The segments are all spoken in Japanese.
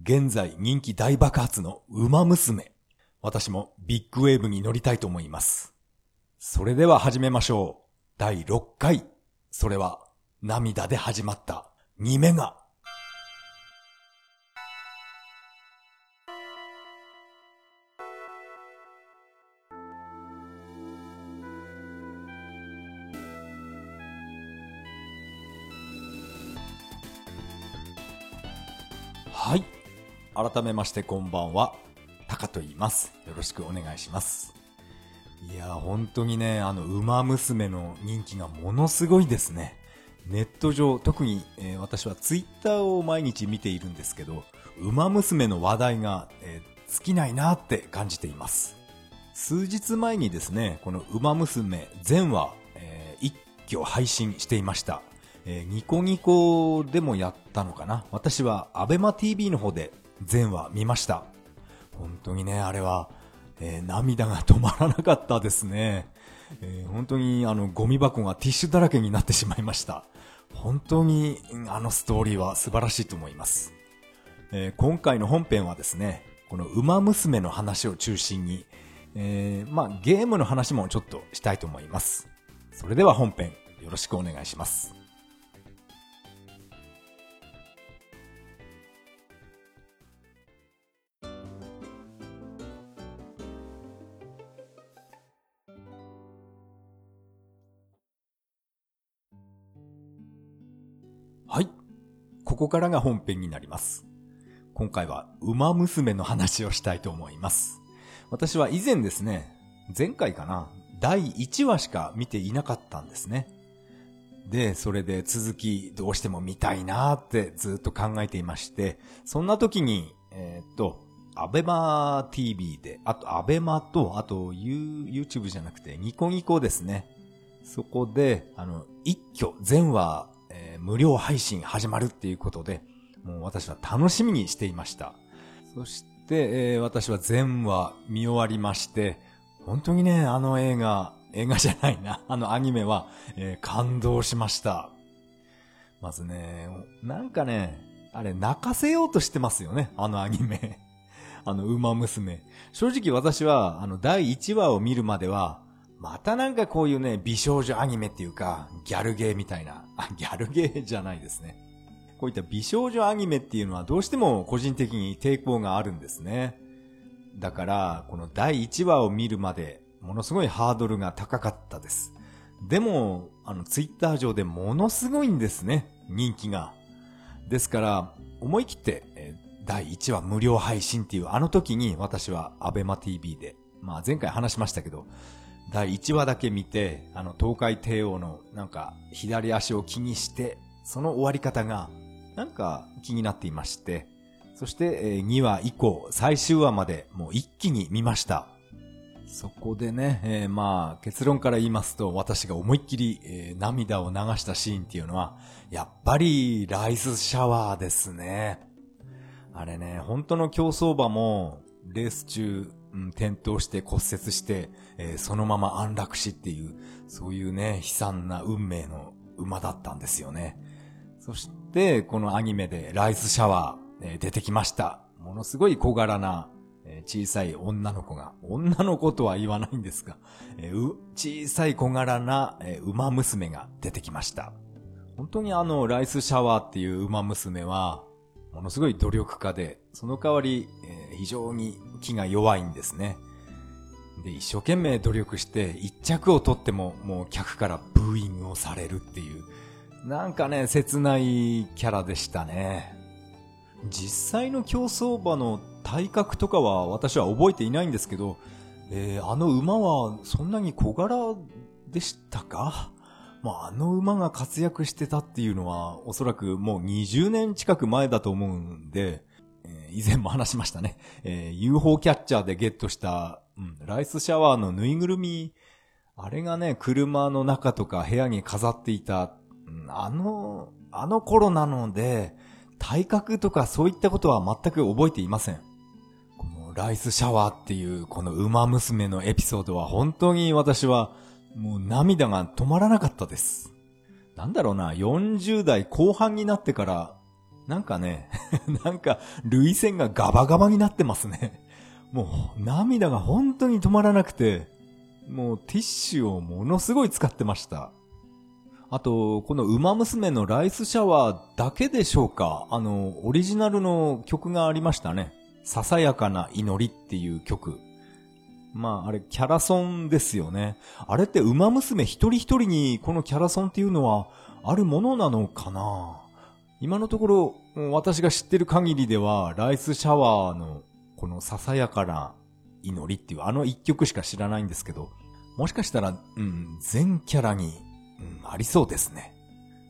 現在人気大爆発の馬娘。私もビッグウェーブに乗りたいと思います。それでは始めましょう。第6回。それは涙で始まった2メガ。改めましてこんばんは。タカと言います。よろしくお願いします。いや、本当にね、あの、馬娘の人気がものすごいですね。ネット上、特に、えー、私はツイッターを毎日見ているんですけど、馬娘の話題が、えー、尽きないなって感じています。数日前にですね、この馬娘全話、えー、一挙配信していました。えー、ニコニコでもやったのかな私はアベマ TV の方で全話見ました。本当にね、あれは、えー、涙が止まらなかったですね。えー、本当にあのゴミ箱がティッシュだらけになってしまいました。本当にあのストーリーは素晴らしいと思います。えー、今回の本編はですね、この馬娘の話を中心に、えー、まあゲームの話もちょっとしたいと思います。それでは本編よろしくお願いします。はい。ここからが本編になります。今回は馬娘の話をしたいと思います。私は以前ですね、前回かな、第1話しか見ていなかったんですね。で、それで続きどうしても見たいなーってずっと考えていまして、そんな時に、えー、っと、アベマ TV で、あとアベマと、あと YouTube じゃなくてニコニコですね。そこで、あの、一挙全話無料配信始まるっていうことで、もう私は楽しみにしていました。そして、えー、私は全話見終わりまして、本当にね、あの映画、映画じゃないな、あのアニメは、えー、感動しました。まずね、なんかね、あれ泣かせようとしてますよね、あのアニメ。あの、馬娘。正直私は、あの、第1話を見るまでは、またなんかこういうね、美少女アニメっていうか、ギャルゲーみたいな、あ、ギャルゲーじゃないですね。こういった美少女アニメっていうのはどうしても個人的に抵抗があるんですね。だから、この第1話を見るまで、ものすごいハードルが高かったです。でも、あの、ツイッター上でものすごいんですね、人気が。ですから、思い切って、え第1話無料配信っていうあの時に私はアベマ TV で、まあ前回話しましたけど、第1話だけ見て、あの、東海帝王のなんか左足を気にして、その終わり方がなんか気になっていまして、そして、え2話以降、最終話までもう一気に見ました。そこでね、えー、まあ、結論から言いますと、私が思いっきり、えー、涙を流したシーンっていうのは、やっぱりライスシャワーですね。あれね、本当の競走馬も、レース中、うん、転倒して骨折して、えー、そのまま安楽死っていう、そういうね、悲惨な運命の馬だったんですよね。そして、このアニメでライスシャワー、えー、出てきました。ものすごい小柄な、えー、小さい女の子が、女の子とは言わないんですが、えー、小さい小柄な、えー、馬娘が出てきました。本当にあの、ライスシャワーっていう馬娘は、ものすごい努力家で、その代わり、えー、非常に気が弱いんですね。で、一生懸命努力して一着を取ってももう客からブーイングをされるっていう、なんかね、切ないキャラでしたね。実際の競走馬の体格とかは私は覚えていないんですけど、えー、あの馬はそんなに小柄でしたか？まあ、あの馬が活躍してたっていうのは、おそらくもう20年近く前だと思うんで、以前も話しましたね。えー、UFO キャッチャーでゲットした、うん、ライスシャワーのぬいぐるみ、あれがね、車の中とか部屋に飾っていた、うん、あの、あの頃なので、体格とかそういったことは全く覚えていません。このライスシャワーっていうこの馬娘のエピソードは本当に私はもう涙が止まらなかったです。なんだろうな、40代後半になってから、なんかね、なんか、類線がガバガバになってますね。もう、涙が本当に止まらなくて、もうティッシュをものすごい使ってました。あと、この馬娘のライスシャワーだけでしょうかあの、オリジナルの曲がありましたね。ささやかな祈りっていう曲。まあ、あれ、キャラソンですよね。あれって馬娘一人一人にこのキャラソンっていうのはあるものなのかな？今のところ、私が知ってる限りでは、ライスシャワーのこのささやかな祈りっていうあの一曲しか知らないんですけど、もしかしたら、うん、全キャラに、うん、ありそうですね。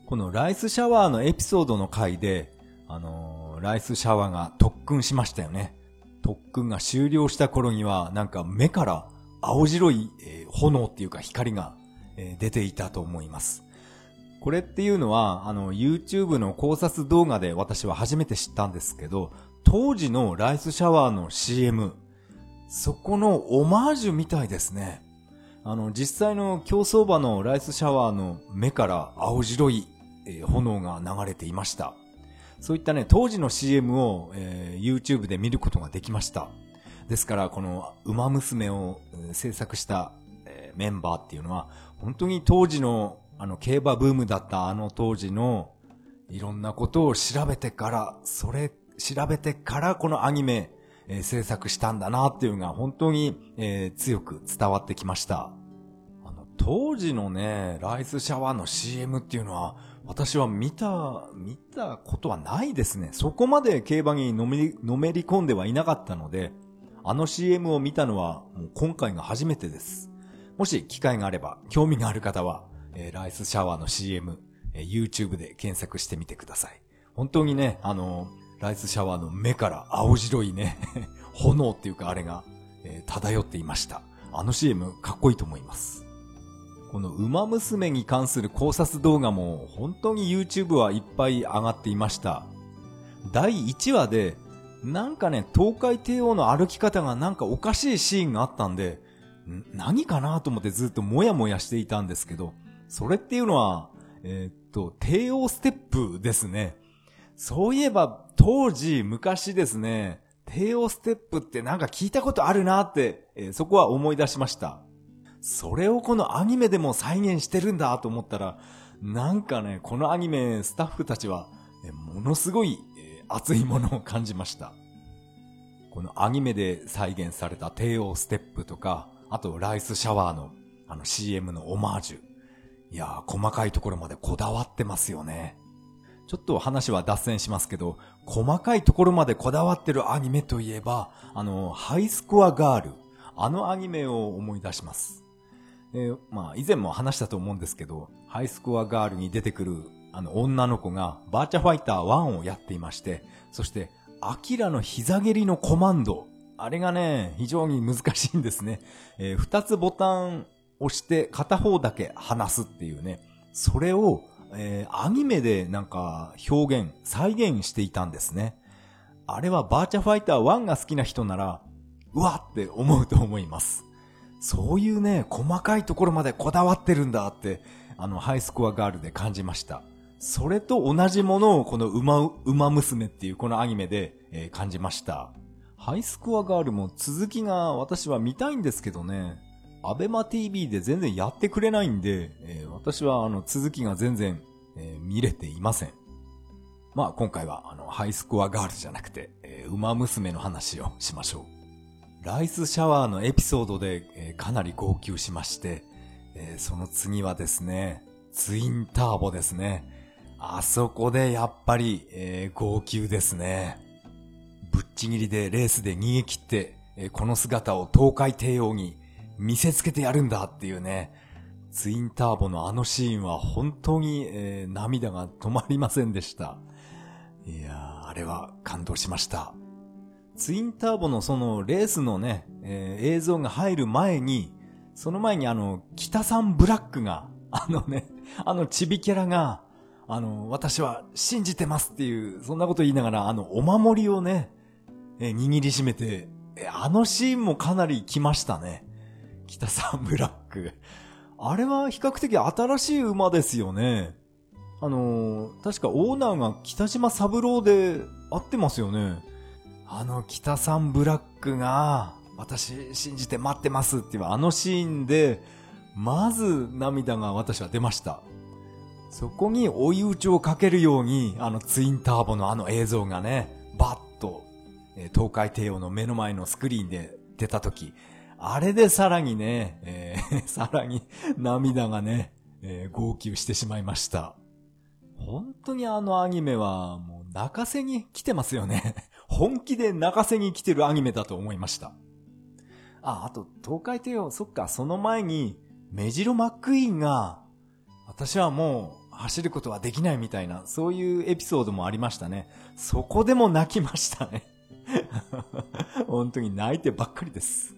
このライスシャワーのエピソードの回で、あのー、ライスシャワーが特訓しましたよね。特訓が終了した頃には、なんか目から青白い、えー、炎っていうか光が、えー、出ていたと思います。これっていうのは、あの、YouTube の考察動画で私は初めて知ったんですけど、当時のライスシャワーの CM、そこのオマージュみたいですね。あの、実際の競走馬のライスシャワーの目から青白い、え、炎が流れていました。そういったね、当時の CM を、えー、YouTube で見ることができました。ですから、この、馬娘を、制作した、え、メンバーっていうのは、本当に当時の、あの、競馬ブームだったあの当時の、いろんなことを調べてから、それ、調べてからこのアニメ、えー、制作したんだなっていうのが本当に、えー、強く伝わってきました。あの、当時のね、ライスシャワーの CM っていうのは、私は見た、見たことはないですね。そこまで競馬にのめり、のめり込んではいなかったので、あの CM を見たのはもう今回が初めてです。もし機会があれば、興味がある方は、えー、ライスシャワーの CM、えー、YouTube で検索してみてください。本当にね、あのライスシャワーの目から青白いね 炎っていうかあれが、えー、漂っていました。あの CM かっこいいと思います。この馬娘に関する考察動画も本当に YouTube はいっぱい上がっていました。第1話で、なんかね、東海帝王の歩き方がなんかおかしいシーンがあったんで、何かなと思ってずっともやもやしていたんですけど、それっていうのは、えー、っと、帝王ステップですね。そういえば、当時、昔ですね、帝王ステップってなんか聞いたことあるなって、えー、そこは思い出しました。それをこのアニメでも再現してるんだと思ったら、なんかね、このアニメスタッフたちは、えー、ものすごい、えー、熱いものを感じました。このアニメで再現された帝王ステップとか、あとライスシャワーのあの CM のオマージュ。いやー、細かいところまでこだわってますよね。ちょっと話は脱線しますけど、細かいところまでこだわってるアニメといえば、あの、ハイスコアガール。あのアニメを思い出します。えー、まあ、以前も話したと思うんですけど、ハイスコアガールに出てくる、あの、女の子が、バーチャファイター1をやっていまして、そして、アキラの膝蹴りのコマンド。あれがね、非常に難しいんですね。えー、二つボタン押して片方だけ離すっていうね。それをえー、アニメでなんか表現、再現していたんですね。あれはバーチャファイター1が好きな人なら、うわって思うと思います。そういうね、細かいところまでこだわってるんだって、あの、ハイスコアガールで感じました。それと同じものをこの馬、馬娘っていうこのアニメで、えー、感じました。ハイスコアガールも続きが私は見たいんですけどね。アベマ TV で全然やってくれないんで、えー、私はあの続きが全然、えー、見れていません。まあ今回はあのハイスコアガールじゃなくて、えー、馬娘の話をしましょう。ライスシャワーのエピソードで、えー、かなり号泣しまして、えー、その次はですね、ツインターボですね。あそこでやっぱり、えー、号泣ですね。ぶっちぎりでレースで逃げ切って、えー、この姿を東海帝王に見せつけてやるんだっていうね、ツインターボのあのシーンは本当に、えー、涙が止まりませんでした。いやー、あれは感動しました。ツインターボのそのレースのね、えー、映像が入る前に、その前にあの、北さんブラックが、あのね、あのチビキャラが、あの、私は信じてますっていう、そんなこと言いながら、あの、お守りをね、えー、握りしめて、あのシーンもかなり来ましたね。北サンブラック。あれは比較的新しい馬ですよね。あのー、確かオーナーが北島三郎で合ってますよね。あの北さんブラックが、私信じて待ってますっていうあのシーンで、まず涙が私は出ました。そこに追い打ちをかけるように、あのツインターボのあの映像がね、バッと、え東海帝王の目の前のスクリーンで出た時、あれでさらにね、えー、さらに涙がね、えー、号泣してしまいました。本当にあのアニメはもう泣かせに来てますよね。本気で泣かせに来てるアニメだと思いました。あ、あと、東海帝王、そっか、その前に、メジロマックイーンが、私はもう走ることはできないみたいな、そういうエピソードもありましたね。そこでも泣きましたね。本当に泣いてばっかりです。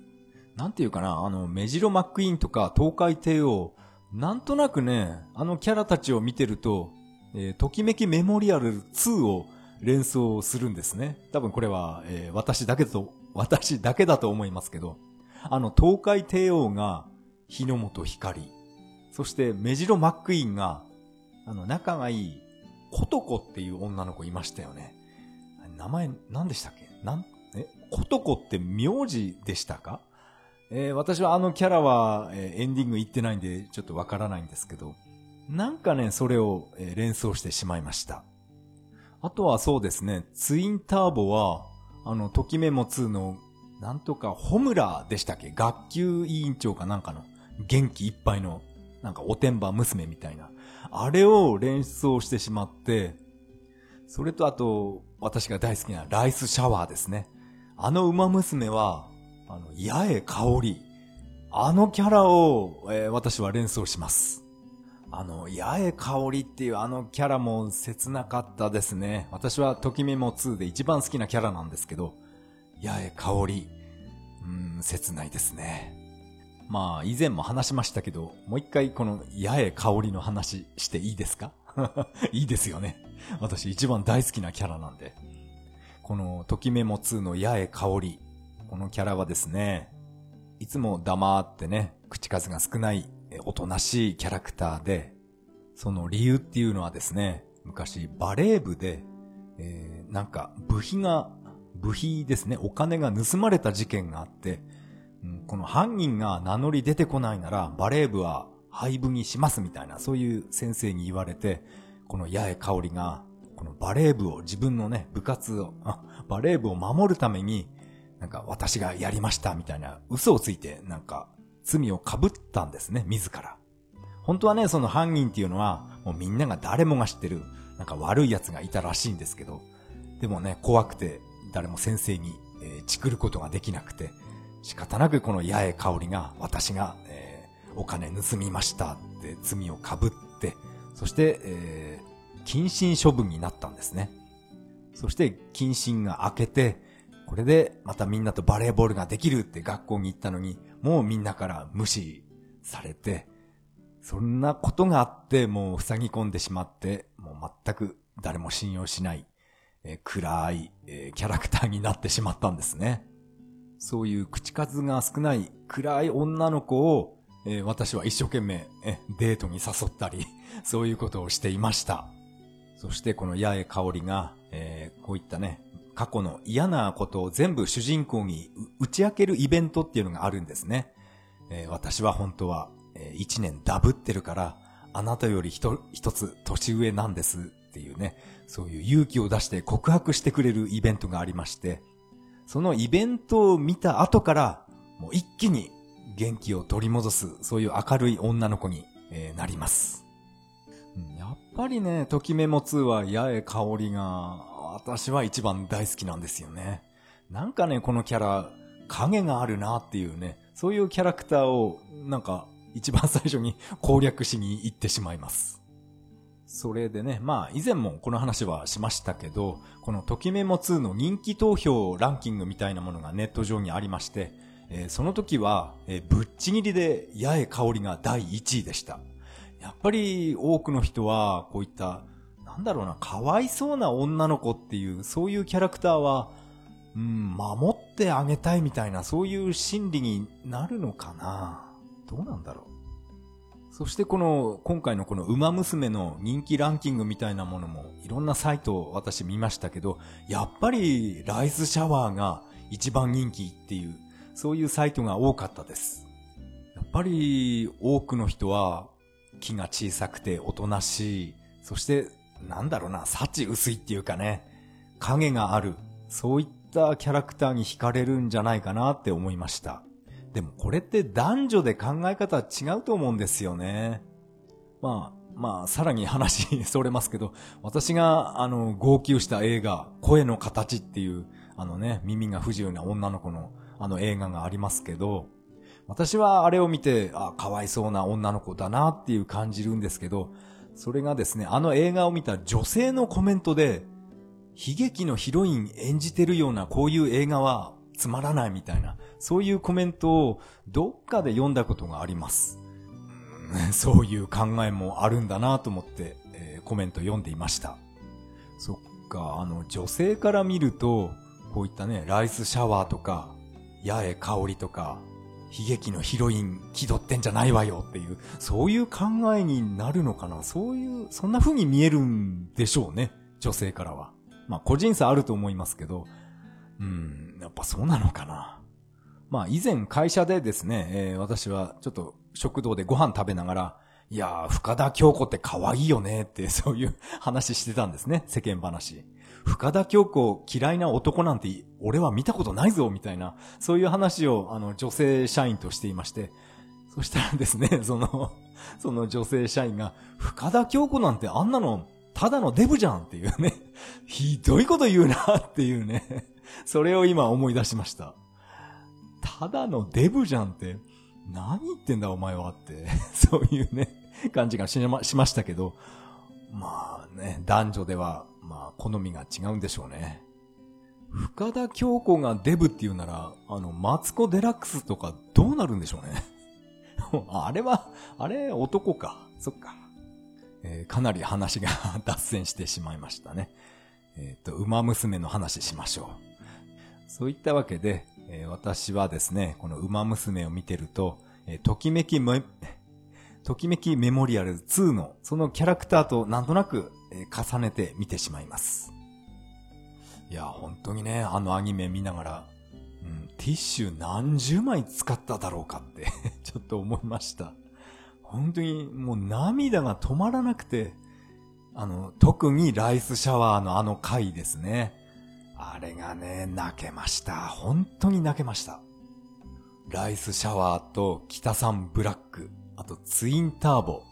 なんていうかな、あの、メジロマックイーンとか東海帝王、なんとなくね、あのキャラたちを見てると、えー、ときめきメモリアル2を連想するんですね。多分これは、えー、私だけだと、私だけだと思いますけど、あの、東海帝王が、日の本光。そして、メジロマックイーンが、あの、仲がいい、コトコっていう女の子いましたよね。名前、何でしたっけ？なん、え、コトコって名字でしたか？えー、私はあのキャラは、えー、エンディング行ってないんで、ちょっとわからないんですけど、なんかね、それを、えー、連想してしまいました。あとはそうですね、ツインターボは、あの、ときメモ2の、なんとか、ホムラでしたっけ？学級委員長かなんかの、元気いっぱいの、なんかおてんば娘みたいな。あれを連想してしまって、それとあと、私が大好きなライスシャワーですね。あの馬娘は、あの、八重香り。あのキャラを、えー、私は連想します。あの、八重香りっていうあのキャラも切なかったですね。私はときめも2で一番好きなキャラなんですけど、八重香り、うん、切ないですね。まあ、以前も話しましたけど、もう一回この八重香りの話していいですか？いいですよね。私一番大好きなキャラなんで。この、ときめも2の八重香り。このキャラはですね、いつも黙ってね、口数が少ない、おとなしいキャラクターで、その理由っていうのはですね、昔バレー部で、えー、なんか部費が、部費ですね、お金が盗まれた事件があって、うん、この犯人が名乗り出てこないなら、バレー部は廃部にしますみたいな、そういう先生に言われて、この八重香織が、このバレー部を、自分のね、部活を、バレー部を守るために、なんか私がやりましたみたいな嘘をついてなんか罪を被ったんですね、自ら。本当はね、その犯人っていうのはもうみんなが誰もが知ってるなんか悪い奴がいたらしいんですけど、でもね、怖くて誰も先生に、えー、チクることができなくて、仕方なくこの八重香りが私が、えー、お金盗みましたって罪を被って、そして、えー、謹慎処分になったんですね。そして謹慎が明けて、これでまたみんなとバレーボールができるって学校に行ったのに、もうみんなから無視されて、そんなことがあって、もう塞ぎ込んでしまって、もう全く誰も信用しない、えー、暗い、えー、キャラクターになってしまったんですね。そういう口数が少ない暗い女の子を、えー、私は一生懸命、えデートに誘ったり、そういうことをしていました。そしてこの八重香りが、えこういったね、過去の嫌なことを全部主人公に打ち明けるイベントっていうのがあるんですね。えー、私は本当は、えー、1年ダブってるから、あなたより一つ年上なんですっていうね、そういう勇気を出して告白してくれるイベントがありまして、そのイベントを見た後から、もう一気に元気を取り戻す、そういう明るい女の子に、えー、なります。やっぱりね、ときめも2は八重香りが私は一番大好きなんですよね。なんかね、このキャラ、影があるなっていうね、そういうキャラクターを、なんか、一番最初に攻略しに行ってしまいます。それでね、まあ以前もこの話はしましたけど、このときメモ2の人気投票ランキングみたいなものがネット上にありまして、えー、その時は、えー、ぶっちぎりで八重香りが第1位でした。やっぱり多くの人はこういったなんだろうな、かわいそうな女の子っていう、そういうキャラクターは、うん、守ってあげたいみたいな、そういう心理になるのかなどうなんだろう。そしてこの、今回のこの馬娘の人気ランキングみたいなものも、いろんなサイトを私見ましたけど、やっぱりライスシャワーが一番人気っていう、そういうサイトが多かったです。やっぱり多くの人は気が小さくておとなしい、そしてなんだろうな、幸薄いっていうかね、影がある、そういったキャラクターに惹かれるんじゃないかなって思いました。でもこれって男女で考え方違うと思うんですよね。まあ、まあ、さらに話 それますけど、私が、あの、号泣した映画、声の形っていう、あのね、耳が不自由な女の子の、あの映画がありますけど、私はあれを見て、あ、かわいそうな女の子だなっていう感じるんですけど、それがですね、あの映画を見た女性のコメントで、悲劇のヒロイン演じてるようなこういう映画はつまらないみたいな、そういうコメントをどっかで読んだことがあります。そういう考えもあるんだなと思って、えー、コメント読んでいました。そっか、あの、女性から見ると、こういったね、ライスシャワーとか、八重香りとか、悲劇のヒロイン気取ってんじゃないわよっていう、そういう考えになるのかな？そういう、そんな風に見えるんでしょうね。女性からは。まあ個人差あると思いますけど、うん、やっぱそうなのかな？まあ以前会社でですね、えー、私はちょっと食堂でご飯食べながら、いやー、深田京子って可愛いよねってそういう話してたんですね、世間話。深田京子嫌いな男なんて俺は見たことないぞみたいな、そういう話をあの女性社員としていまして、そしたらですね、その、その女性社員が、深田京子なんてあんなのただのデブじゃんっていうね、ひどいこと言うなっていうね、それを今思い出しました。ただのデブじゃんって、何言ってんだお前はって、そういうね、感じがしましましたけど、まあね、男女では、まあ好みが違うんでしょうね。深田京子がデブっていうなら、あの、マツコデラックスとかどうなるんでしょうね。あれは、あれ男か。そっか。えー、かなり話が脱線してしまいましたね。えっ、ー、と、馬娘の話しましょう。そういったわけで、えー、私はですね、この馬娘を見てると、え、ときめきメ、ときめきメモリアル2のそのキャラクターとなんとなく、え、重ねて見てしまいます。いや、本当にね、あのアニメ見ながら、うん、ティッシュ何十枚使っただろうかって ちょっと思いました。本当にもう涙が止まらなくて、あの、特にライスシャワーのあの回ですね。あれがね、泣けました。本当に泣けました。ライスシャワーと北三ブラック、あとツインターボ、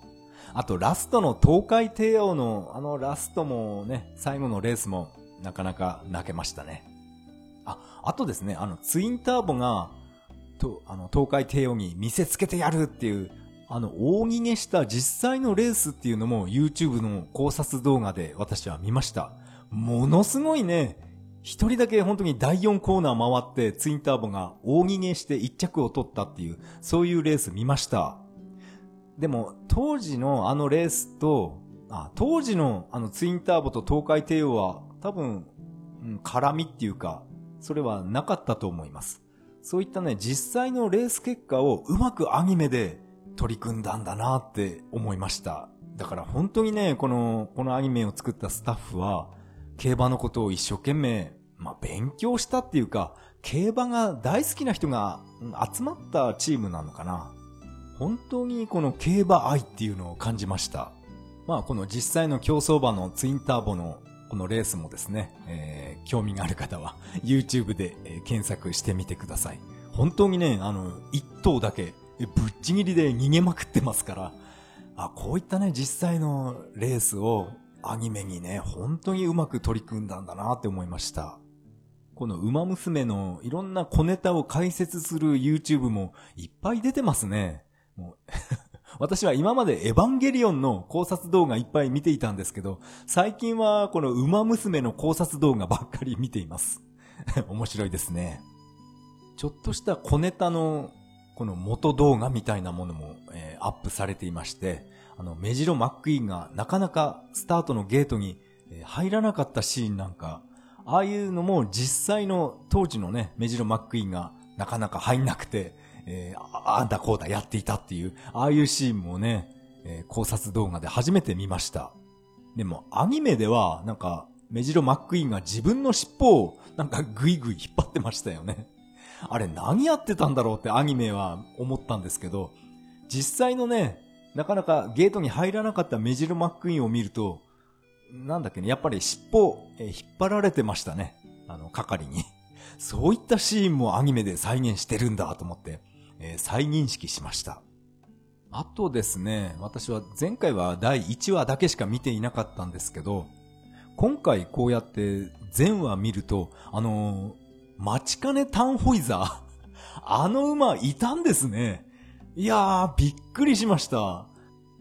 あとラストの東海帝王のあのラストもね、最後のレースもなかなか泣けましたね。あ、あとですね、あのツインターボが、と、あの東海帝王に見せつけてやるっていう、あの大逃げした実際のレースっていうのも YouTube の考察動画で私は見ました。ものすごいね、一人だけ本当に第4コーナー回ってツインターボが大逃げして1着を取ったっていう、そういうレース見ました。でも、当時のあのレースと、あ当時のあのツインターボと東海帝王は多分、うん、絡みっていうか、それはなかったと思います。そういったね、実際のレース結果をうまくアニメで取り組んだんだなって思いました。だから本当にね、この、このアニメを作ったスタッフは、競馬のことを一生懸命まあ、勉強したっていうか、競馬が大好きな人が集まったチームなのかな。本当にこの競馬愛っていうのを感じました。まあ、この実際の競走馬のツインターボのこのレースもですね、えー、興味がある方は YouTube で、検索してみてください。本当にね、あの、一頭だけぶっちぎりで逃げまくってますから、あ、こういったね、実際のレースをアニメにね、本当にうまく取り組んだんだなって思いました。この馬娘のいろんな小ネタを解説する YouTube もいっぱい出てますね。もう 私は今までエヴァンゲリオンの考察動画いっぱい見ていたんですけど、最近はこの馬娘の考察動画ばっかり見ています。面白いですね。ちょっとした小ネタのこの元動画みたいなものも、えー、アップされていまして、あの、メジロ・マックイーンがなかなかスタートのゲートに入らなかったシーンなんか、ああいうのも実際の当時のね、メジロ・マックイーンがなかなか入んなくて、えー、あんだこうだやっていたっていう、ああいうシーンもね、えー、考察動画で初めて見ました。でも、アニメでは、なんか、メジロマックイーンが自分の尻尾を、なんかグイグイ引っ張ってましたよね。あれ何やってたんだろうってアニメは思ったんですけど、実際のね、なかなかゲートに入らなかったメジロマックイーンを見ると、なんだっけね、やっぱり尻尾、えー、引っ張られてましたね。あの、係に。そういったシーンもアニメで再現してるんだと思って、えー、再認識しました。あとですね、私は前回は第1話だけしか見ていなかったんですけど、今回こうやって全話見ると、あのー、待ちかねタンホイザー あの馬いたんですね。いやー、びっくりしました。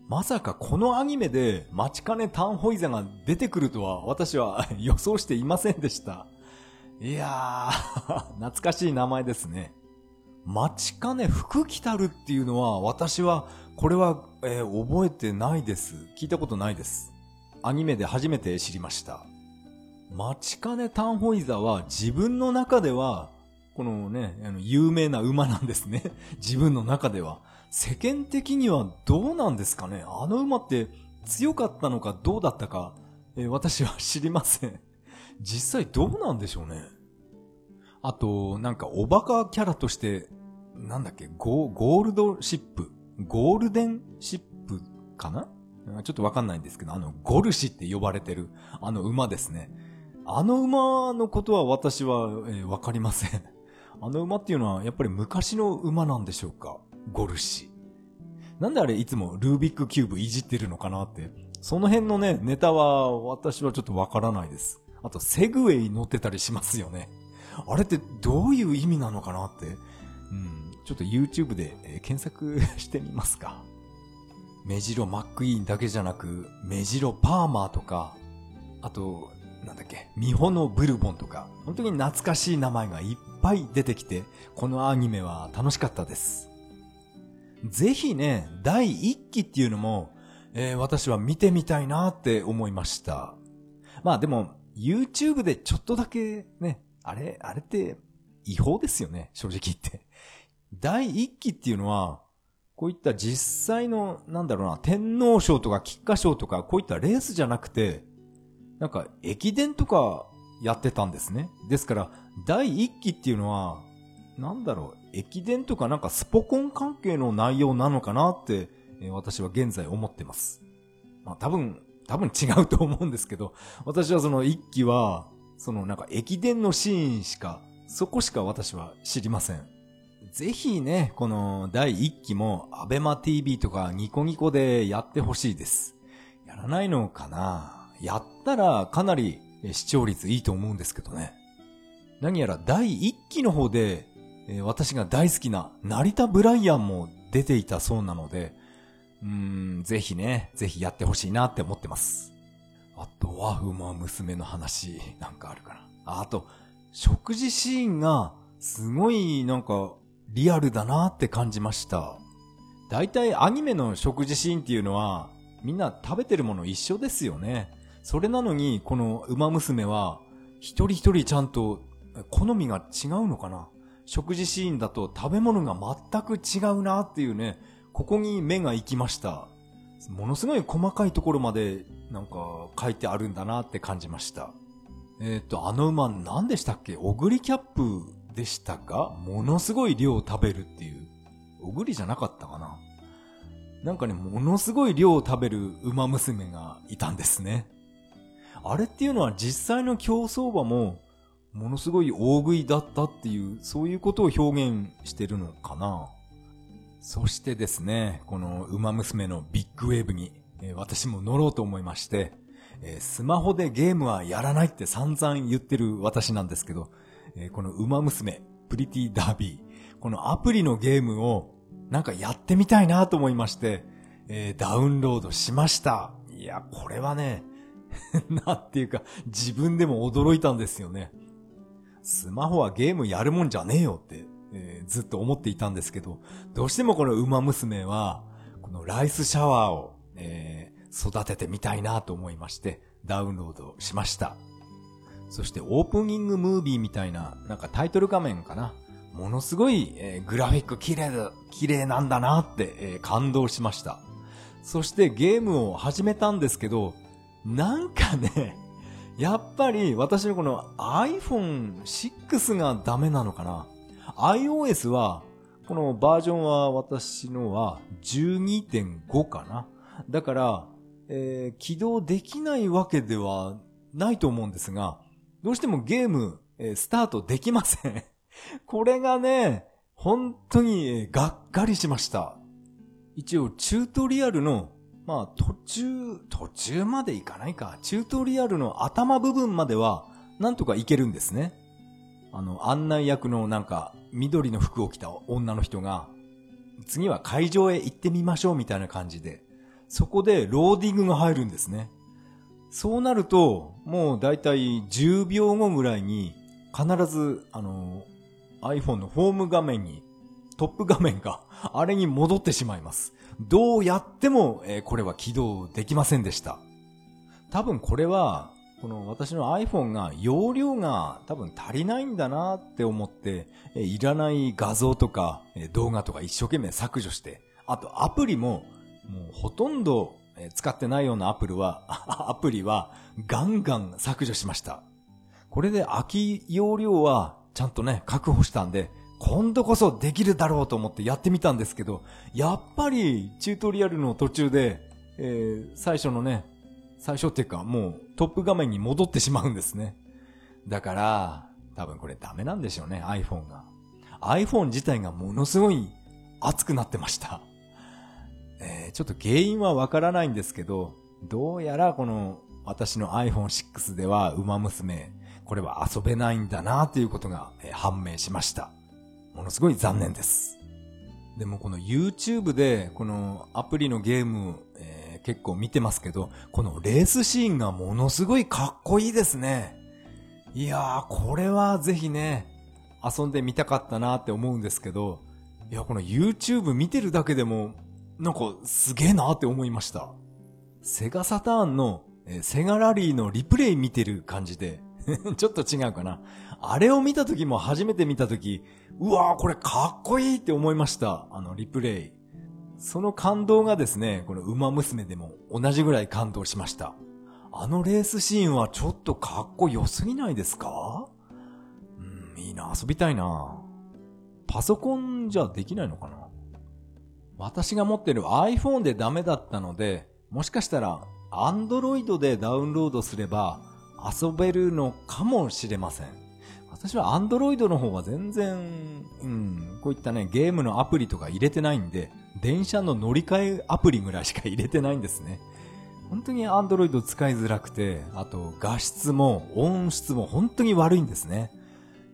まさかこのアニメで待ちかねタンホイザーが出てくるとは私は 予想していませんでした。いやー、懐かしい名前ですね。待ちかね福来たるっていうのは私はこれは、えー、覚えてないです。聞いたことないです。アニメで初めて知りました。待ちかねタンホイザは自分の中ではこのね、あの有名な馬なんですね。自分の中では。世間的にはどうなんですかねあの馬って強かったのかどうだったか、えー、私は知りません。実際どうなんでしょうね。あと、なんかおバカキャラとして、なんだっけ、ゴールドシップゴールデンシップかな？ちょっとわかんないんですけど、あの、ゴルシって呼ばれてる、あの馬ですね。あの馬のことは私は、えー、わかりません。あの馬っていうのはやっぱり昔の馬なんでしょうか？ゴルシ。なんであれいつもルービックキューブいじってるのかなって。その辺のね、ネタは私はちょっとわからないです。あと、セグウェイ乗ってたりしますよね。あれってどういう意味なのかなって。うん、ちょっと YouTube で、えー、検索 してみますか。メジロマックイーンだけじゃなく、メジロパーマーとか、あと、なんだっけ、ミホのブルボンとか、本当に懐かしい名前がいっぱい出てきて、このアニメは楽しかったです。ぜひね、第1期っていうのも、えー、私は見てみたいなって思いました。まあでも、YouTube でちょっとだけね、あれ、あれって違法ですよね、正直言って。第1期っていうのは、こういった実際の、なんだろうな、天皇賞とか菊花賞とか、こういったレースじゃなくて、なんか駅伝とかやってたんですね。ですから、第1期っていうのは、なんだろう、駅伝とかなんかスポコン関係の内容なのかなって、え、私は現在思ってます。まあ多分、多分違うと思うんですけど、私はその1期は、そのなんか駅伝のシーンしか、そこしか私は知りません。ぜひね、この第1期もアベマ TV とかニコニコでやってほしいです。やらないのかな？やったらかなり視聴率いいと思うんですけどね。何やら第1期の方で、私が大好きな成田ブライアンも出ていたそうなので、うーん、ぜひね、ぜひやってほしいなって思ってます。あとは、馬娘の話、なんかあるかな。あと、食事シーンが、すごい、なんか、リアルだなって感じました。大体アニメの食事シーンっていうのは、みんな食べてるもの一緒ですよね。それなのに、この馬娘は、一人一人ちゃんと、好みが違うのかな食事シーンだと食べ物が全く違うなっていうね、ここに目が行きました。ものすごい細かいところまでなんか書いてあるんだなって感じました。えっ、ー、と、あの馬何でしたっけ？オグリキャップでしたかものすごい量を食べるっていう。オグリじゃなかったかな？なんかね、ものすごい量を食べる馬娘がいたんですね。あれっていうのは実際の競走馬もものすごい大食いだったっていう、そういうことを表現してるのかな？そしてですね、この馬娘のビッグウェーブに、え、私も乗ろうと思いまして、え、スマホでゲームはやらないって散々言ってる私なんですけど、え、この馬娘、プリティダービー、このアプリのゲームをなんかやってみたいなと思いまして、えダウンロードしました。いや、これはね、なんていうか、自分でも驚いたんですよね。スマホはゲームやるもんじゃねえよって、えー、ずっと思っていたんですけど、どうしてもこの馬娘は、このライスシャワーを、えー、育ててみたいなと思いまして、ダウンロードしました。そしてオープニングムービーみたいな、なんかタイトル画面かな。ものすごい、えー、グラフィック綺麗だ、綺麗なんだなって、えー、感動しました。そしてゲームを始めたんですけど、なんかね、やっぱり私のこの iPhone 6がダメなのかな ?iOS は、このバージョンは私のは12.5かなだから、えー、起動できないわけではないと思うんですが、どうしてもゲーム、えー、スタートできません これがね、本当にがっかりしました。一応、チュートリアルの、まあ、途中、途中までいかないか。チュートリアルの頭部分までは、なんとかいけるんですね。あの、案内役のなんか、緑の服を着た女の人が、次は会場へ行ってみましょうみたいな感じで、そこでローディングが入るんですね。そうなると、もうだいたい10秒後ぐらいに、必ず、あの、iPhone のホーム画面に、トップ画面が、あれに戻ってしまいます。どうやっても、えー、これは起動できませんでした。多分これは、この私の iPhone が容量が多分足りないんだなって思って、え、いらない画像とか、え、動画とか一生懸命削除して、あとアプリも、もうほとんど使ってないようなアプリは、アプリはガンガン削除しました。これで空き容量はちゃんとね、確保したんで、今度こそできるだろうと思ってやってみたんですけど、やっぱりチュートリアルの途中で、えー、最初のね、最初っていうかもうトップ画面に戻ってしまうんですね。だから、多分これダメなんでしょうね、iPhone が。iPhone 自体がものすごい熱くなってました。えー、ちょっと原因はわからないんですけど、どうやらこの私の iPhone6 では馬娘、これは遊べないんだなということが判明しました。ものすごい残念です。でもこの YouTube でこのアプリのゲーム、えー、結構見てますけど、このレースシーンがものすごいかっこいいですね。いやー、これはぜひね、遊んでみたかったなって思うんですけど、いや、この YouTube 見てるだけでも、なんかすげえなって思いました。セガサターンの、え、セガラリーのリプレイ見てる感じで、ちょっと違うかな。あれを見た時も初めて見た時、うわーこれかっこいいって思いました。あの、リプレイ。その感動がですね、この馬娘でも同じぐらい感動しました。あのレースシーンはちょっとかっこよすぎないですか？うん、いいな、遊びたいな。パソコンじゃできないのかな？私が持ってる iPhone でダメだったので、もしかしたら Android でダウンロードすれば遊べるのかもしれません。私は Android の方は全然、うん、こういったね、ゲームのアプリとか入れてないんで、電車の乗り換えアプリぐらいしか入れてないんですね。本当に Android 使いづらくて、あと画質も音質も本当に悪いんですね。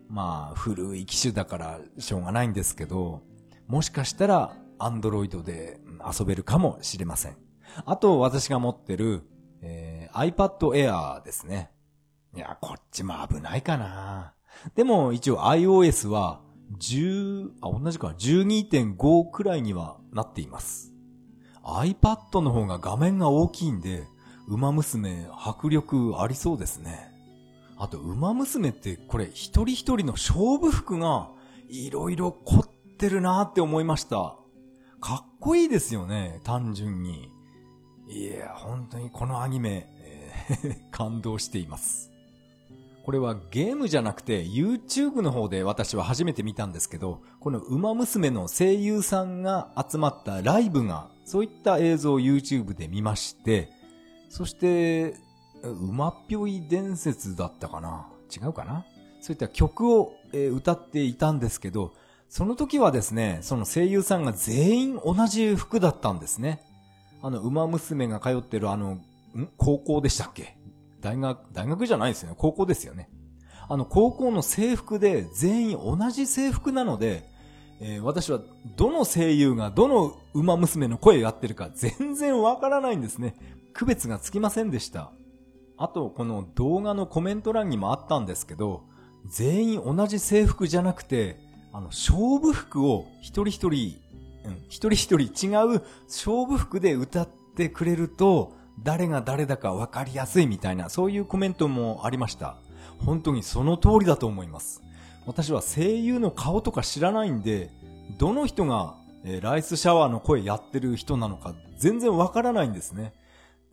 まあ、古い機種だからしょうがないんですけど、もしかしたら Android で遊べるかもしれません。あと私が持ってる、えー、iPad Air ですね。いや、こっちも危ないかな。でも一応 iOS は10、あ、同じか、12.5くらいにはなっています。iPad の方が画面が大きいんで、馬娘迫力ありそうですね。あと、馬娘ってこれ一人一人の勝負服がいろいろ凝ってるなって思いました。かっこいいですよね、単純に。いや、本当にこのアニメ、感動しています。これはゲームじゃなくて YouTube の方で私は初めて見たんですけど、この馬娘の声優さんが集まったライブが、そういった映像を YouTube で見まして、そして、馬ぴょい伝説だったかな？違うかな？そういった曲を、歌っていたんですけど、その時はですね、その声優さんが全員同じ服だったんですね。あの、馬娘が通ってるあの、ん？高校でしたっけ？大学、大学じゃないですよね。高校ですよね。あの、高校の制服で全員同じ制服なので、えー、私はどの声優がどの馬娘の声をやってるか全然わからないんですね。区別がつきませんでした。あと、この動画のコメント欄にもあったんですけど、全員同じ制服じゃなくて、あの、勝負服を一人一人、うん、一人一人違う勝負服で歌ってくれると、誰が誰だか分かりやすいみたいな、そういうコメントもありました。本当にその通りだと思います。私は声優の顔とか知らないんで、どの人が、えー、ライスシャワーの声やってる人なのか全然わからないんですね。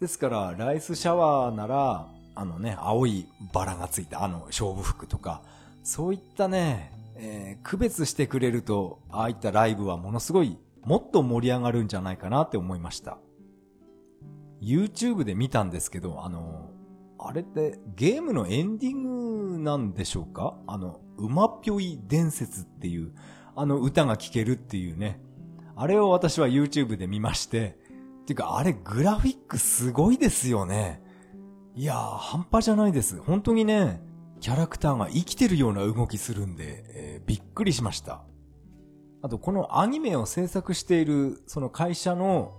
ですから、ライスシャワーなら、あのね、青いバラがついたあの勝負服とか、そういったね、えー、区別してくれると、ああいったライブはものすごい、もっと盛り上がるんじゃないかなって思いました。YouTube で見たんですけど、あの、あれってゲームのエンディングなんでしょうか？あの、馬ぴょい伝説っていう、あの歌が聴けるっていうね。あれを私は YouTube で見まして、ていうかあれグラフィックすごいですよね。いやー、半端じゃないです。本当にね、キャラクターが生きてるような動きするんで、えー、びっくりしました。あと、このアニメを制作している、その会社の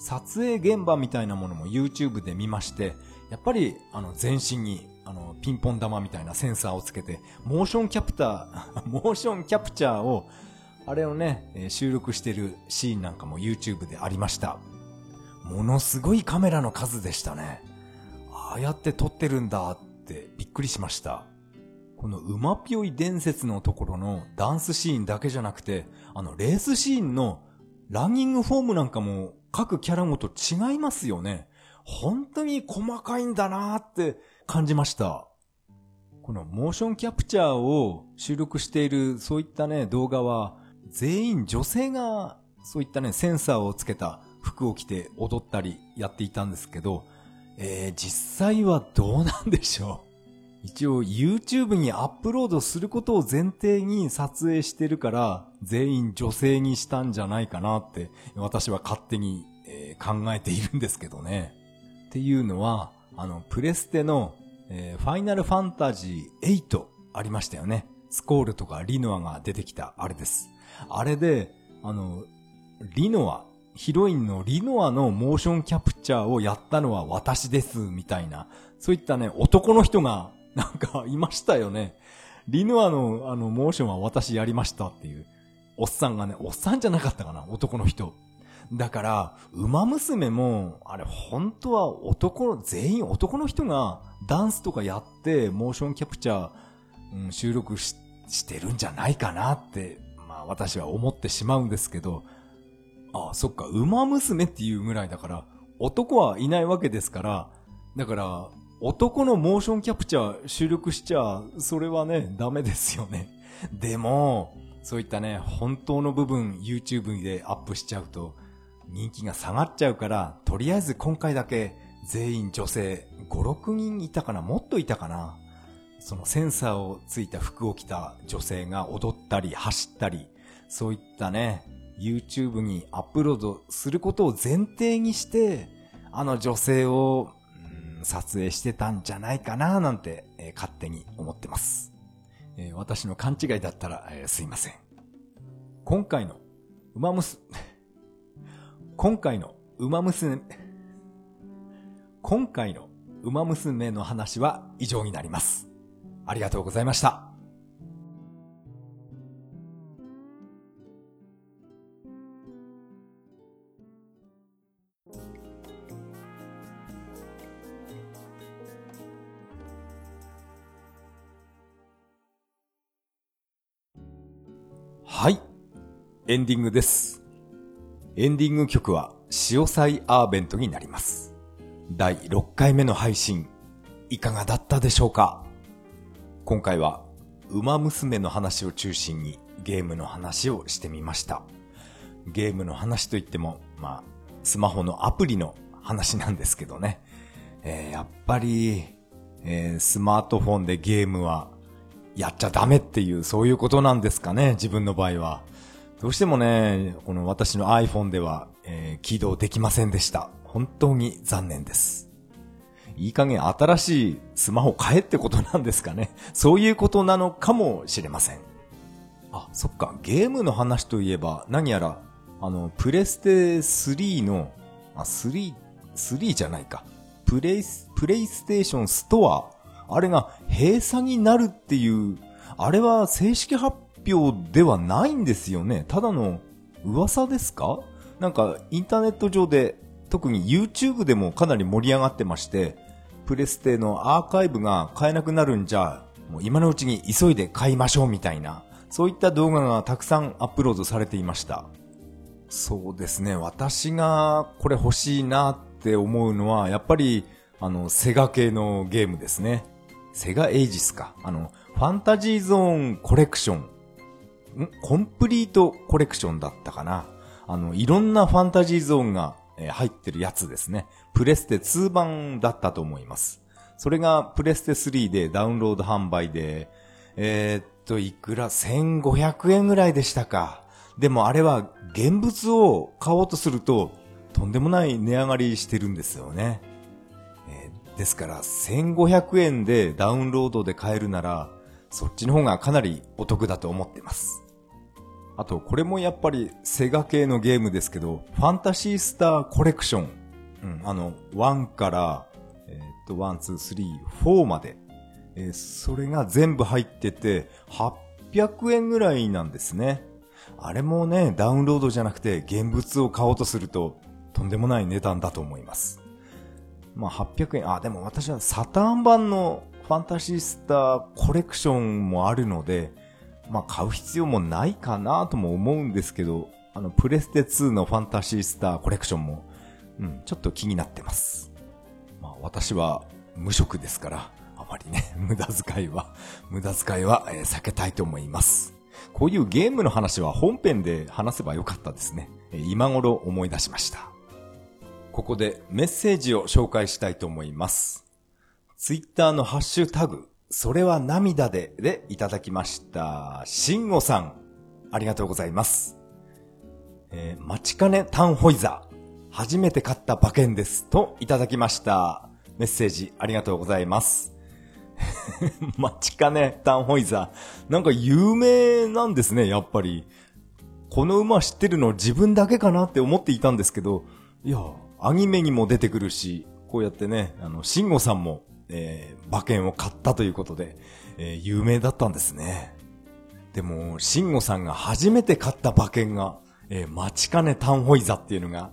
撮影現場みたいなものも YouTube で見まして、やっぱり、あの、全身に、あの、ピンポン玉みたいなセンサーをつけて、モーションキャプター、モーションキャプチャーを、あれをね、収録してるシーンなんかも YouTube でありました。ものすごいカメラの数でしたね。ああやって撮ってるんだっってびっくりしました。この馬ぴょい伝説のところのダンスシーンだけじゃなくて、あのレースシーンのランニングフォームなんかも各キャラごと違いますよね。本当に細かいんだなーって感じました。このモーションキャプチャーを収録しているそういったね動画は全員女性がそういったねセンサーをつけた服を着て踊ったりやっていたんですけど、えー、実際はどうなんでしょう？一応 YouTube にアップロードすることを前提に撮影してるから全員女性にしたんじゃないかなって私は勝手に、えー、考えているんですけどね。っていうのは、あの、プレステの、えー、ファイナルファンタジー8ありましたよね。スコールとかリノアが出てきたあれです。あれで、あの、リノア、ヒロインのリノアのモーションキャプチャーをやったのは私です、みたいな、そういったね、男の人が なんかいましたよね。リノアのあのモーションは私やりましたっていう。おっさんがね、おっさんじゃなかったかな男の人。だから、馬娘も、あれ本当は男、全員男の人がダンスとかやってモーションキャプチャー、うん、収録ししてるんじゃないかなって、まあ私は思ってしまうんですけど、ああ、そっか、馬娘っていうぐらいだから、男はいないわけですから、だから、男のモーションキャプチャー収録しちゃ、それはね、ダメですよね。でも、そういったね、本当の部分 YouTube でアップしちゃうと、人気が下がっちゃうから、とりあえず今回だけ全員女性5、6人いたかなもっといたかなそのセンサーをついた服を着た女性が踊ったり走ったり、そういったね、YouTube にアップロードすることを前提にして、あの女性をうん撮影してたんじゃないかななんて、えー、勝手に思ってます。えー、私の勘違いだったら、えー、すいません。今回の、馬娘、今回の、馬娘、今回の、馬娘の話は以上になります。ありがとうございました。はい。エンディングです。エンディング曲は、潮祭アーベントになります。第6回目の配信、いかがだったでしょうか？今回は、馬娘の話を中心にゲームの話をしてみました。ゲームの話といっても、まあ、スマホのアプリの話なんですけどね。えー、やっぱり、えー、スマートフォンでゲームはやっちゃダメっていう、そういうことなんですかね、自分の場合は。どうしてもね、この私の iPhone では、えー、起動できませんでした。本当に残念です。いい加減新しいスマホ買えってことなんですかね。そういうことなのかもしれません。あ、そっか、ゲームの話といえば、何やら、あの、プレステ3の、あ、3、3じゃないか。プレイス、プレイステーションストアあれが閉鎖になるっていう、あれは正式発表ではないんですよね。ただの噂ですか？なんかインターネット上で、特に YouTube でもかなり盛り上がってまして、プレステのアーカイブが買えなくなるんじゃ、もう今のうちに急いで買いましょうみたいな、そういった動画がたくさんアップロードされていました。そうですね、私がこれ欲しいなって思うのは、やっぱり、あの、セガ系のゲームですね。セガエイジスか。あの、ファンタジーゾーンコレクション。コンプリートコレクションだったかな。あの、いろんなファンタジーゾーンが、入ってるやつですね。プレステ2版だったと思います。それがプレステ3でダウンロード販売で、えー、っと、いくら ?1500 円ぐらいでしたか。でもあれは現物を買おうとすると、とんでもない値上がりしてるんですよね。ですから、1500円でダウンロードで買えるなら、そっちの方がかなりお得だと思ってます。あと、これもやっぱりセガ系のゲームですけど、ファンタシースターコレクション。うん、あの、1から、えー、っと、1、2、3、4まで。えー、それが全部入ってて、800円ぐらいなんですね。あれもね、ダウンロードじゃなくて現物を買おうとすると、とんでもない値段だと思います。まあ800円、あ、でも私はサターン版のファンタシースターコレクションもあるので、まあ買う必要もないかなとも思うんですけど、あの、プレステ2のファンタシースターコレクションも、うん、ちょっと気になってます。まあ私は無職ですから、あまりね、無駄遣いは、無駄遣いは、えー、避けたいと思います。こういうゲームの話は本編で話せばよかったですね。今頃思い出しました。ここでメッセージを紹介したいと思います。ツイッターのハッシュタグ、それは涙ででいただきました。しんごさん、ありがとうございます。えー、待ちかねタンホイザー、初めて買った馬券です。といただきました。メッセージありがとうございます。マチカネ、タンホイザー。なんか有名なんですね、やっぱり。この馬知ってるの自分だけかなって思っていたんですけど、いや、アニメにも出てくるし、こうやってね、あの、シンゴさんも、えー、馬券を買ったということで、えー、有名だったんですね。でも、シンゴさんが初めて買った馬券が、えー、マチカネタンホイザっていうのが、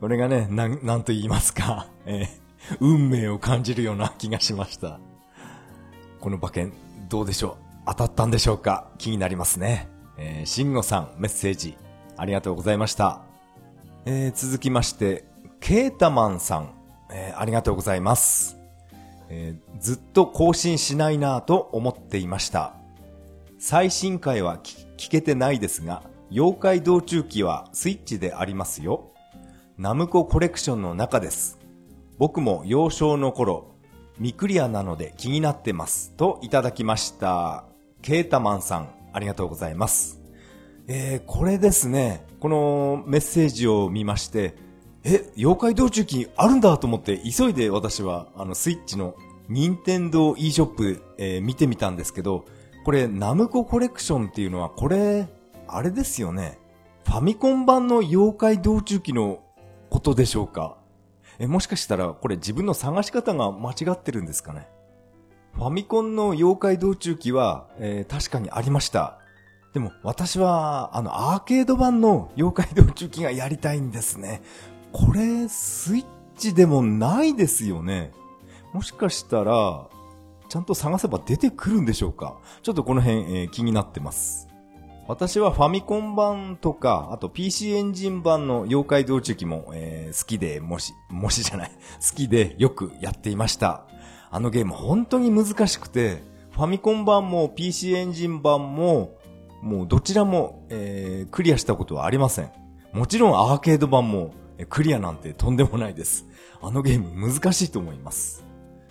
これがね、なん、なんと言いますか、えー、運命を感じるような気がしました。この馬券、どうでしょう？当たったんでしょうか？気になりますね。えー、慎吾さん、メッセージ、ありがとうございました。えー、続きまして、ケータマンさん、えー、ありがとうございます。えー、ずっと更新しないなぁと思っていました。最新回は聞けてないですが、妖怪道中記はスイッチでありますよ。ナムココレクションの中です。僕も幼少の頃、ミクリアなので気になってます。といただきました。ケータマンさん、ありがとうございます。えー、これですね、このメッセージを見まして、え、妖怪道中記あるんだと思って、急いで私は、あの、スイッチの、任天堂 e ショップ、えー、見てみたんですけど、これ、ナムココレクションっていうのは、これ、あれですよね。ファミコン版の妖怪道中記のことでしょうかえ、もしかしたらこれ自分の探し方が間違ってるんですかねファミコンの妖怪道中記は、えー、確かにありました。でも私は、あの、アーケード版の妖怪道中記がやりたいんですね。これ、スイッチでもないですよね。もしかしたら、ちゃんと探せば出てくるんでしょうか？ちょっとこの辺、えー、気になってます。私はファミコン版とか、あと PC エンジン版の妖怪道中記も、えー、好きで、もし、もしじゃない、好きでよくやっていました。あのゲーム本当に難しくて、ファミコン版も PC エンジン版も、もうどちらも、えー、クリアしたことはありません。もちろんアーケード版も、クリアなんてとんでもないです。あのゲーム難しいと思います。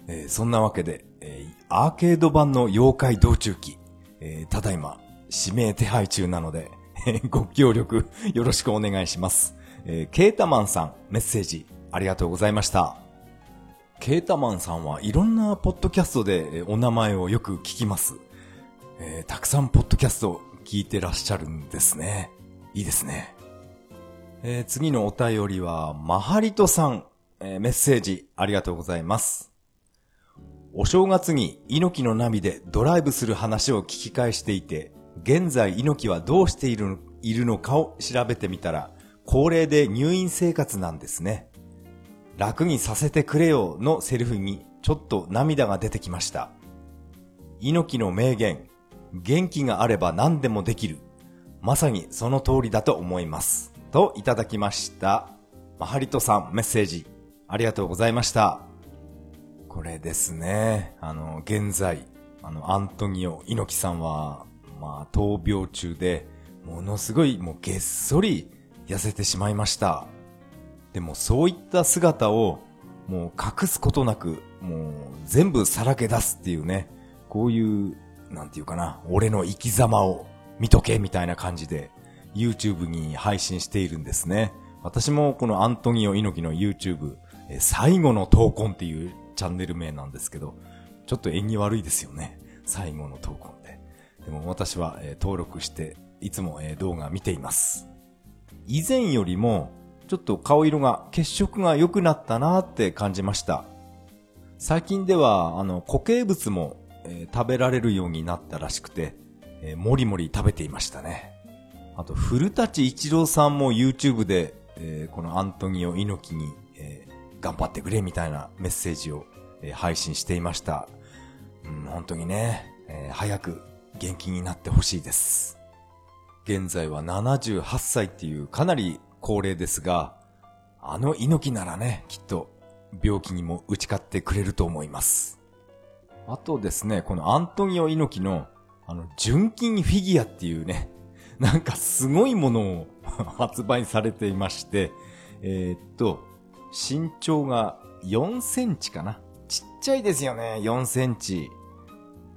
えー、そんなわけで、えー、アーケード版の妖怪道中記、えー、ただいま指名手配中なので、ご協力よろしくお願いします。えー、ケータマンさん、メッセージありがとうございました。ケータマンさんはいろんなポッドキャストでお名前をよく聞きます。えー、たくさんポッドキャスト聞いてらっしゃるんですね。いいですね。えー、次のお便りは、マハリトさん、えー、メッセージありがとうございます。お正月に猪木の波でドライブする話を聞き返していて、現在猪木はどうしているいるのかを調べてみたら、高齢で入院生活なんですね。楽にさせてくれよのセリフにちょっと涙が出てきました。猪木の名言、元気があれば何でもできる。まさにその通りだと思います。といただきました。マハリトさんメッセージありがとうございました。これですね、あの、現在、あの、アントニオ猪木さんは、まあ、闘病中で、ものすごいもうげっそり痩せてしまいました。でもそういった姿をもう隠すことなく、もう全部さらけ出すっていうね、こういう、なんていうかな、俺の生き様を見とけみたいな感じで YouTube に配信しているんですね。私もこのアントニオ猪木の YouTube、最後の闘魂っていうチャンネル名なんですけど、ちょっと縁起悪いですよね。最後の闘魂で。でも私は、登録して、いつも、え動画見ています。以前よりも、ちょっと顔色が、血色が良くなったなって感じました。最近では、あの、固形物も、え、食べられるようになったらしくて、え、もりもり食べていましたね。あと、古舘一郎さんも YouTube で、えー、このアントニオ猪木に、え頑張ってくれみたいなメッセージを、え配信していました。うん、本当にね、え早く元気になってほしいです。現在は78歳っていうかなり高齢ですが、あの猪木ならね、きっと病気にも打ち勝ってくれると思います。あとですね、このアントニオ猪木のあの純金フィギュアっていうね、なんかすごいものを発売されていまして、えー、っと、身長が4センチかな。ちっちゃいですよね、4センチ。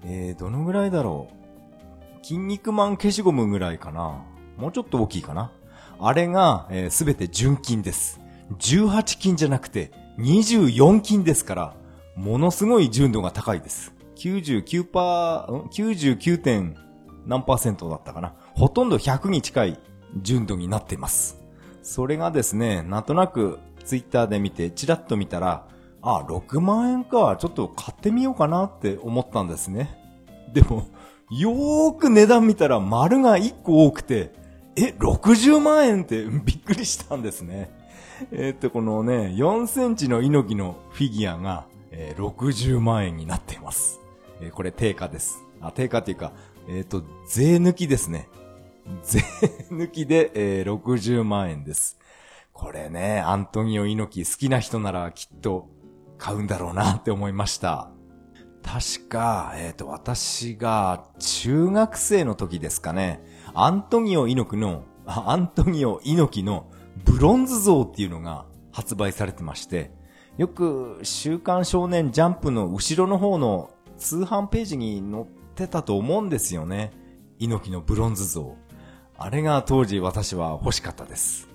えー、どのぐらいだろう。筋肉マン消しゴムぐらいかな。もうちょっと大きいかな。あれが、えー、全て純金です。18金じゃなくて24金ですから、ものすごい純度が高いです。99%、99. 点何パーセントだったかな。ほとんど100に近い純度になっています。それがですね、なんとなくツイッターで見て、チラッと見たら、あ、6万円か、ちょっと買ってみようかなって思ったんですね。でも、よーく値段見たら丸が1個多くて、え、60万円ってびっくりしたんですね。えー、っと、このね、4センチの猪木のフィギュアが、えー、60万円になっています。えー、これ定価です。あ、定価っていうか、えっと、税抜きですね。税抜きで、えー、60万円です。これね、アントニオ猪木好きな人ならきっと買うんだろうなって思いました。確か、えっ、ー、と、私が中学生の時ですかね。アントニオ猪木の、アントニオ猪木のブロンズ像っていうのが発売されてまして、よく週刊少年ジャンプの後ろの方の通販ページに載ってたと思うんですよね。猪木のブロンズ像。あれが当時私は欲しかったです。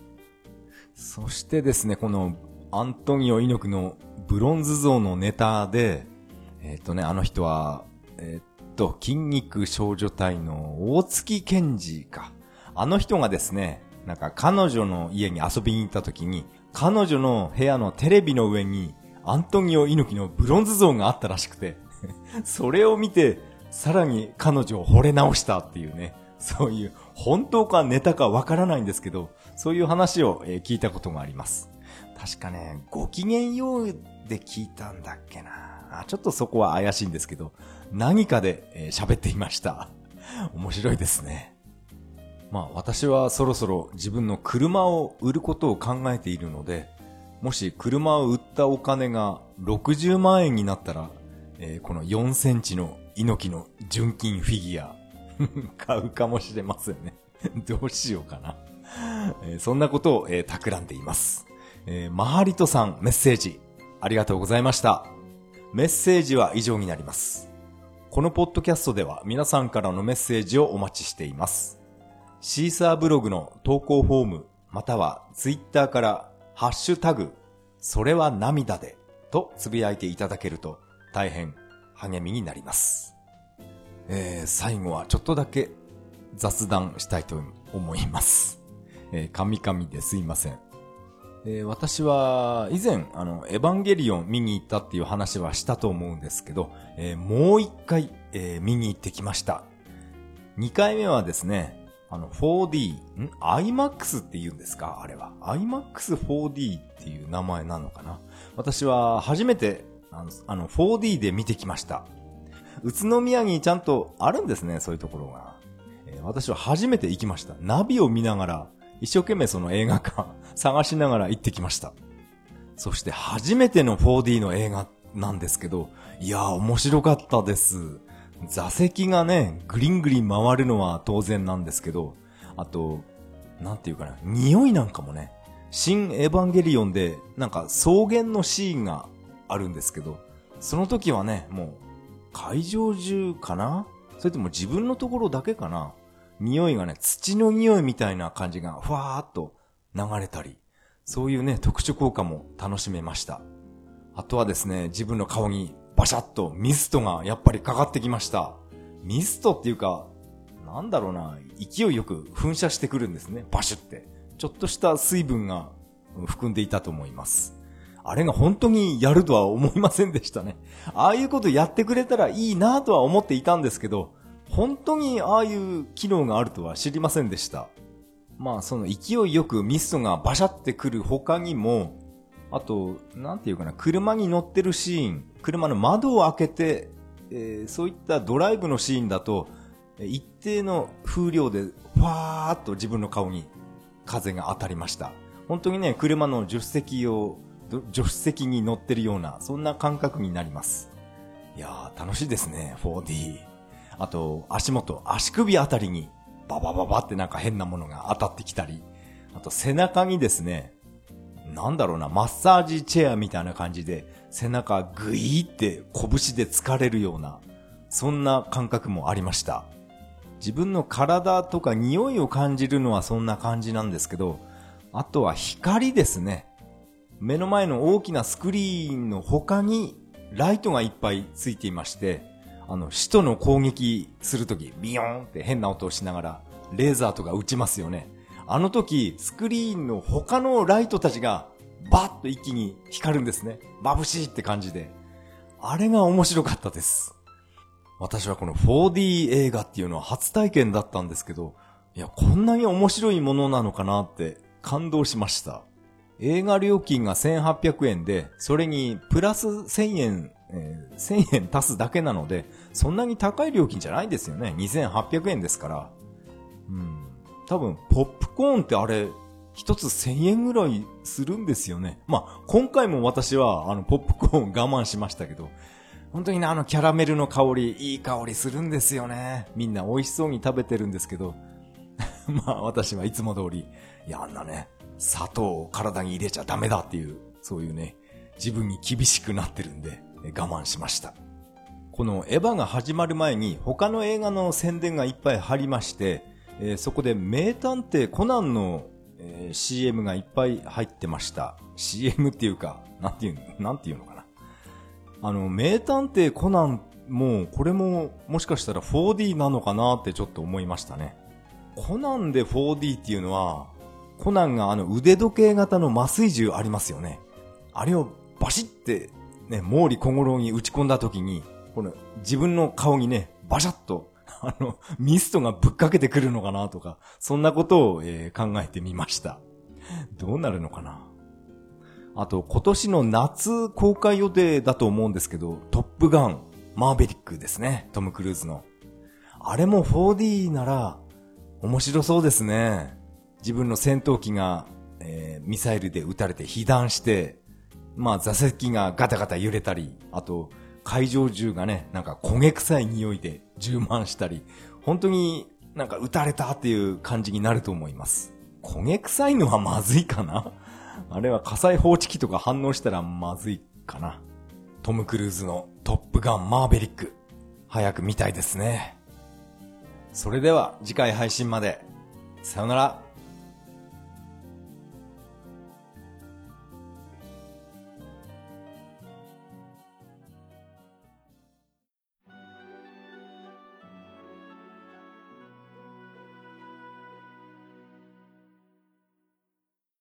そしてですね、このアントニオ猪木のブロンズ像のネタで、えっ、ー、とね、あの人は、えっ、と、筋肉少女隊の大月健二か。あの人がですね、なんか彼女の家に遊びに行った時に、彼女の部屋のテレビの上にアントニオ猪木のブロンズ像があったらしくて、それを見て、さらに彼女を惚れ直したっていうね、そういう、本当かネタかわからないんですけど、そういう話を、え聞いたことがあります。確かね、ご機嫌ようで聞いたんだっけな。ちょっとそこは怪しいんですけど、何かで喋、えー、っていました。面白いですね。まあ私はそろそろ自分の車を売ることを考えているので、もし車を売ったお金が60万円になったら、えー、この4センチの猪木の純金フィギュア買うかもしれませんね どうしようかなえー、そんなことを、えー、企んでいます。えー、マハリトさんメッセージありがとうございました。メッセージは以上になります。このポッドキャストでは皆さんからのメッセージをお待ちしています。シーサーブログの投稿フォーム、またはツイッターからハッシュタグ、それは涙でとつぶやいていただけると大変励みになります。えー、最後はちょっとだけ雑談したいと思います。えー、神々ですいません。えー、私は以前、あの、エヴァンゲリオン見に行ったっていう話はしたと思うんですけど、えー、もう一回、えー、見に行ってきました。二回目はですね、あの、4D、ん ?IMAX って言うんですか？あれは。IMAX4D っていう名前なのかな？私は初めて、あの、あの 4D で見てきました。宇都宮にちゃんとあるんですね、そういうところが。えー、私は初めて行きました。ナビを見ながら、一生懸命その映画館 探しながら行ってきました。そして初めての 4D の映画なんですけど、いやー面白かったです。座席がね、グリングリン回るのは当然なんですけど、あと、なんていうかな、匂いなんかもね、新エヴァンゲリオンで、なんか草原のシーンがあるんですけど、その時はね、もう、会場中かな？それとも自分のところだけかな？匂いがね、土の匂いみたいな感じがふわーっと流れたり、そういうね、特殊効果も楽しめました。あとはですね、自分の顔にバシャッとミストがやっぱりかかってきました。ミストっていうか、なんだろうな、勢いよく噴射してくるんですね。バシュって。ちょっとした水分が含んでいたと思います。あれが本当にやるとは思いませんでしたね。ああいうことやってくれたらいいなとは思っていたんですけど、本当にああいう機能があるとは知りませんでした。まあその勢いよくミストがバシャってくる他にも、あと、なんていうかな、車に乗ってるシーン、車の窓を開けて、えー、そういったドライブのシーンだと、一定の風量で、ふわーっと自分の顔に風が当たりました。本当にね、車の助手席を、助手席に乗ってるような、そんな感覚になります。いやー、楽しいですね、4D。あと、足元、足首あたりに、ババババってなんか変なものが当たってきたり、あと背中にですね、なんだろうな、マッサージチェアみたいな感じで、背中グイーって拳で疲れるような、そんな感覚もありました。自分の体とか匂いを感じるのはそんな感じなんですけど、あとは光ですね。目の前の大きなスクリーンの他にライトがいっぱいついていまして、あの、使徒の攻撃するとき、ビヨーンって変な音をしながら、レーザーとか撃ちますよね。あの時、スクリーンの他のライトたちが、バッと一気に光るんですね。眩しいって感じで。あれが面白かったです。私はこの 4D 映画っていうのは初体験だったんですけど、いや、こんなに面白いものなのかなって感動しました。映画料金が1800円で、それにプラス1000円えー、1000円足すだけなので、そんなに高い料金じゃないですよね。2800円ですから。うん。多分、ポップコーンってあれ、一つ1000円ぐらいするんですよね。まあ、今回も私は、あの、ポップコーン我慢しましたけど、本当にね、あのキャラメルの香り、いい香りするんですよね。みんな美味しそうに食べてるんですけど、まあ、私はいつも通り、いや、あんなね、砂糖を体に入れちゃダメだっていう、そういうね、自分に厳しくなってるんで、我慢しました。このエヴァが始まる前に他の映画の宣伝がいっぱい貼りまして、えー、そこで名探偵コナンの、えー、CM がいっぱい入ってました。CM っていうか、なんていう、なんていうのかな。あの、名探偵コナンも、これももしかしたら 4D なのかなってちょっと思いましたね。コナンで 4D っていうのは、コナンがあの腕時計型の麻酔銃ありますよね。あれをバシってね、毛利小五郎に打ち込んだ時に、この自分の顔にね、バシャッと、あの、ミストがぶっかけてくるのかなとか、そんなことを、えー、考えてみました。どうなるのかなあと、今年の夏公開予定だと思うんですけど、トップガン、マーベリックですね。トム・クルーズの。あれも 4D なら、面白そうですね。自分の戦闘機が、えー、ミサイルで撃たれて被弾して、まあ座席がガタガタ揺れたり、あと会場中がね、なんか焦げ臭い匂いで充満したり、本当になんか撃たれたっていう感じになると思います。焦げ臭いのはまずいかな？あれは火災報知器とか反応したらまずいかな。トム・クルーズのトップガンマーベリック。早く見たいですね。それでは次回配信まで。さよなら。